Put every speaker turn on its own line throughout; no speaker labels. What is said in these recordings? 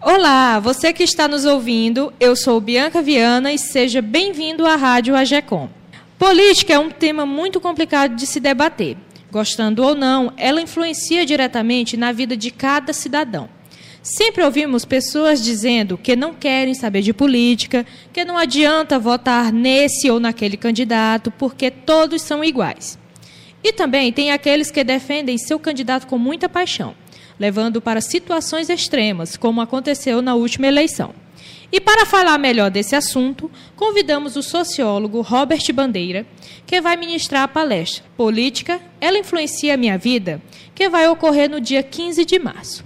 Olá, você que está nos ouvindo, eu sou Bianca Viana e seja bem-vindo à Rádio AGECOM. Política é um tema muito complicado de se debater. Gostando ou não, ela influencia diretamente na vida de cada cidadão. Sempre ouvimos pessoas dizendo que não querem saber de política, que não adianta votar nesse ou naquele candidato, porque todos são iguais. E também tem aqueles que defendem seu candidato com muita paixão, levando para situações extremas, como aconteceu na última eleição. E para falar melhor desse assunto, convidamos o sociólogo Robert Bandeira, que vai ministrar a palestra Política, ela influencia a minha vida, que vai ocorrer no dia 15 de março.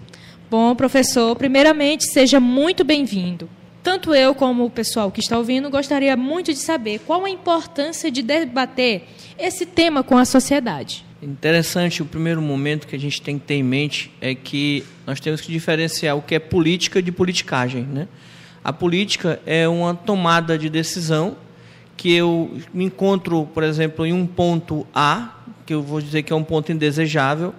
Bom, professor, primeiramente, seja muito bem-vindo. Tanto eu como o pessoal que está ouvindo gostaria muito de saber qual a importância de debater esse tema com a sociedade.
Interessante, o primeiro momento que a gente tem que ter em mente é que nós temos que diferenciar o que é política de politicagem. Né? A política é uma tomada de decisão que eu me encontro, por exemplo, em um ponto A, que eu vou dizer que é um ponto indesejável,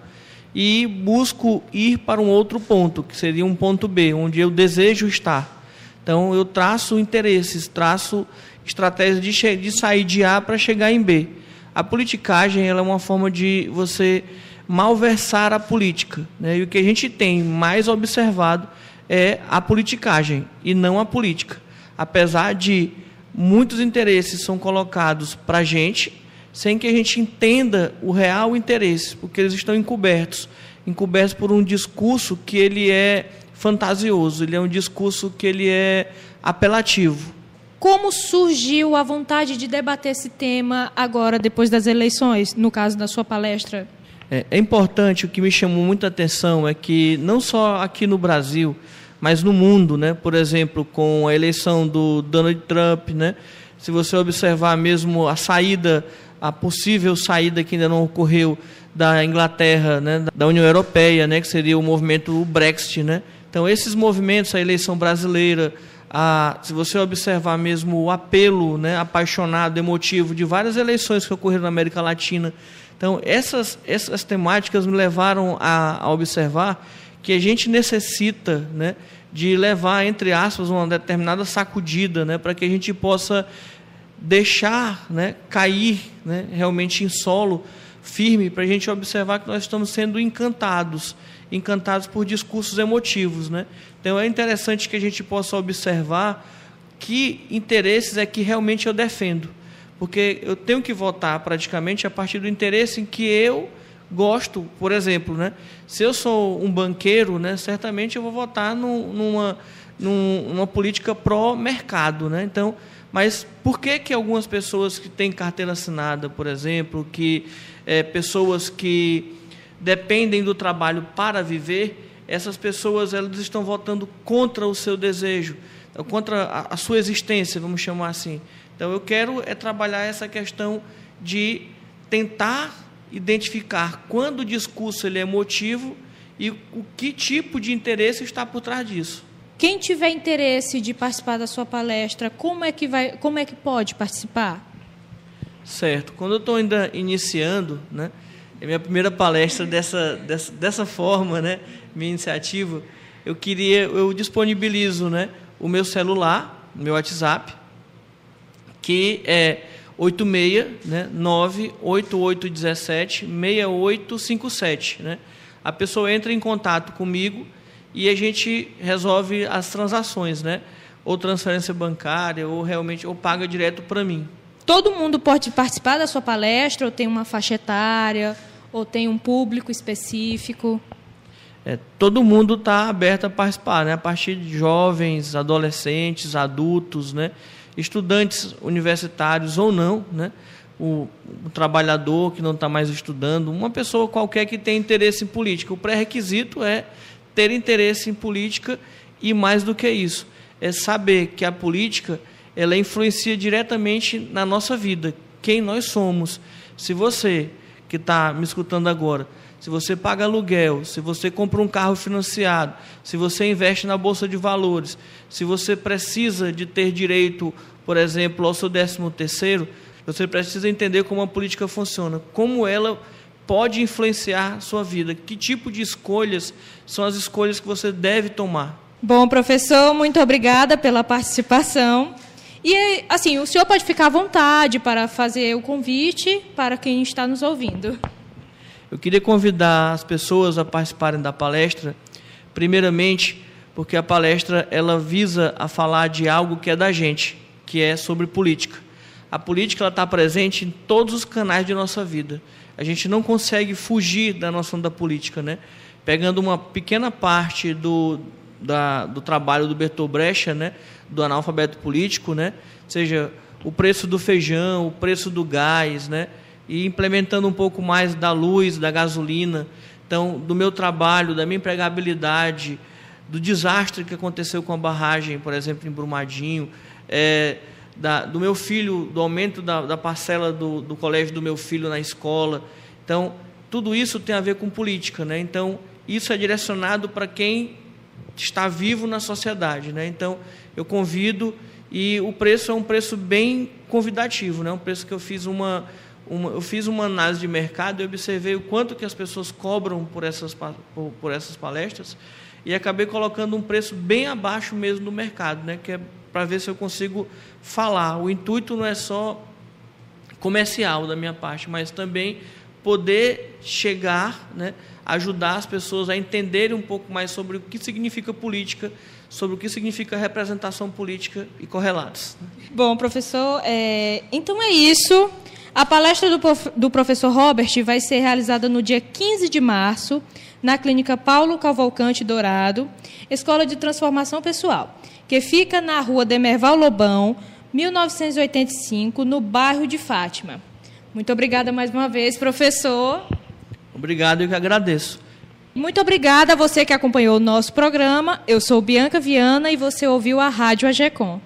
e busco ir para um outro ponto, que seria um ponto B, onde eu desejo estar. Então, eu traço interesses, traço estratégias de, de sair de A para chegar em B. A politicagem ela é uma forma de você malversar a política. Né? E o que a gente tem mais observado é a politicagem e não a política. Apesar de muitos interesses são colocados para a gente, sem que a gente entenda o real interesse, porque eles estão encobertos, encobertos por um discurso que ele é fantasioso, ele é um discurso que ele é apelativo.
Como surgiu a vontade de debater esse tema agora, depois das eleições, no caso da sua palestra?
É, é importante, o que me chamou muita atenção é que, não só aqui no Brasil, mas no mundo, né? por exemplo, com a eleição do Donald Trump, né? se você observar mesmo a saída a possível saída que ainda não ocorreu da Inglaterra, né, da União Europeia, né, que seria o movimento Brexit. Né? Então, esses movimentos, a eleição brasileira, a, se você observar mesmo o apelo né, apaixonado, emotivo de várias eleições que ocorreram na América Latina. Então, essas, essas temáticas me levaram a, a observar que a gente necessita né, de levar, entre aspas, uma determinada sacudida, né, para que a gente possa deixar né, cair né, realmente em solo firme para a gente observar que nós estamos sendo encantados, encantados por discursos emotivos. Né? Então é interessante que a gente possa observar que interesses é que realmente eu defendo, porque eu tenho que votar praticamente a partir do interesse em que eu gosto, por exemplo, né? Se eu sou um banqueiro, né, certamente eu vou votar numa, numa política pró-mercado, né? Então, mas por que que algumas pessoas que têm carteira assinada, por exemplo, que é, pessoas que dependem do trabalho para viver, essas pessoas elas estão votando contra o seu desejo, contra a, a sua existência, vamos chamar assim. Então eu quero é trabalhar essa questão de tentar identificar quando o discurso ele é emotivo e o que tipo de interesse está por trás disso.
Quem tiver interesse de participar da sua palestra, como é que, vai, como é que pode participar?
Certo. Quando eu estou ainda iniciando, né, é minha primeira palestra dessa, dessa, dessa forma, né, minha iniciativa, eu queria, eu disponibilizo né, o meu celular, meu WhatsApp, que é 86 né, 98817 6857. Né? A pessoa entra em contato comigo e a gente resolve as transações, né? Ou transferência bancária, ou realmente, ou paga direto para mim.
Todo mundo pode participar da sua palestra, ou tem uma faixa etária, ou tem um público específico?
É, todo mundo está aberto a participar, né? A partir de jovens, adolescentes, adultos, né? Estudantes universitários ou não, né? O, o trabalhador que não está mais estudando, uma pessoa qualquer que tem interesse em política. O pré-requisito é ter interesse em política e mais do que isso, é saber que a política ela influencia diretamente na nossa vida, quem nós somos. Se você que está me escutando agora, se você paga aluguel, se você compra um carro financiado, se você investe na bolsa de valores, se você precisa de ter direito, por exemplo, ao seu décimo terceiro, você precisa entender como a política funciona, como ela pode influenciar sua vida? Que tipo de escolhas são as escolhas que você deve tomar?
Bom, professor, muito obrigada pela participação. E, assim, o senhor pode ficar à vontade para fazer o convite para quem está nos ouvindo.
Eu queria convidar as pessoas a participarem da palestra, primeiramente, porque a palestra ela visa a falar de algo que é da gente, que é sobre política. A política está presente em todos os canais de nossa vida. A gente não consegue fugir da noção da política, né? Pegando uma pequena parte do, da, do trabalho do Bertolt Brecht, né? Do analfabeto político, né? Seja o preço do feijão, o preço do gás, né? E implementando um pouco mais da luz, da gasolina. Então, do meu trabalho, da minha empregabilidade, do desastre que aconteceu com a barragem, por exemplo, em Brumadinho, é, da, do meu filho, do aumento da, da parcela do, do, colégio do meu filho na escola. Então, tudo isso tem a ver com política. Né? Então, isso é direcionado para quem está vivo na sociedade. Né? Então, eu convido, e o preço é um preço bem convidativo, né? um preço que eu fiz uma, uma, eu fiz uma análise de mercado e observei o quanto que as pessoas cobram por essas, por, por essas palestras e acabei colocando um preço bem abaixo mesmo do mercado, né? que é para ver se eu consigo falar. O intuito não é só comercial da minha parte, mas também poder chegar, né, ajudar as pessoas a entenderem um pouco mais sobre o que significa política, sobre o que significa representação política e correlatos.
Bom, professor, é... então é isso. A palestra do, prof... do professor Robert vai ser realizada no dia 15 de março, na Clínica Paulo Cavalcante Dourado, Escola de Transformação Pessoal que fica na rua Demerval Lobão, 1985, no bairro de Fátima. Muito obrigada mais uma vez, professor.
Obrigado, eu que agradeço.
Muito obrigada a você que acompanhou o nosso programa. Eu sou Bianca Viana e você ouviu a Rádio AGECOM.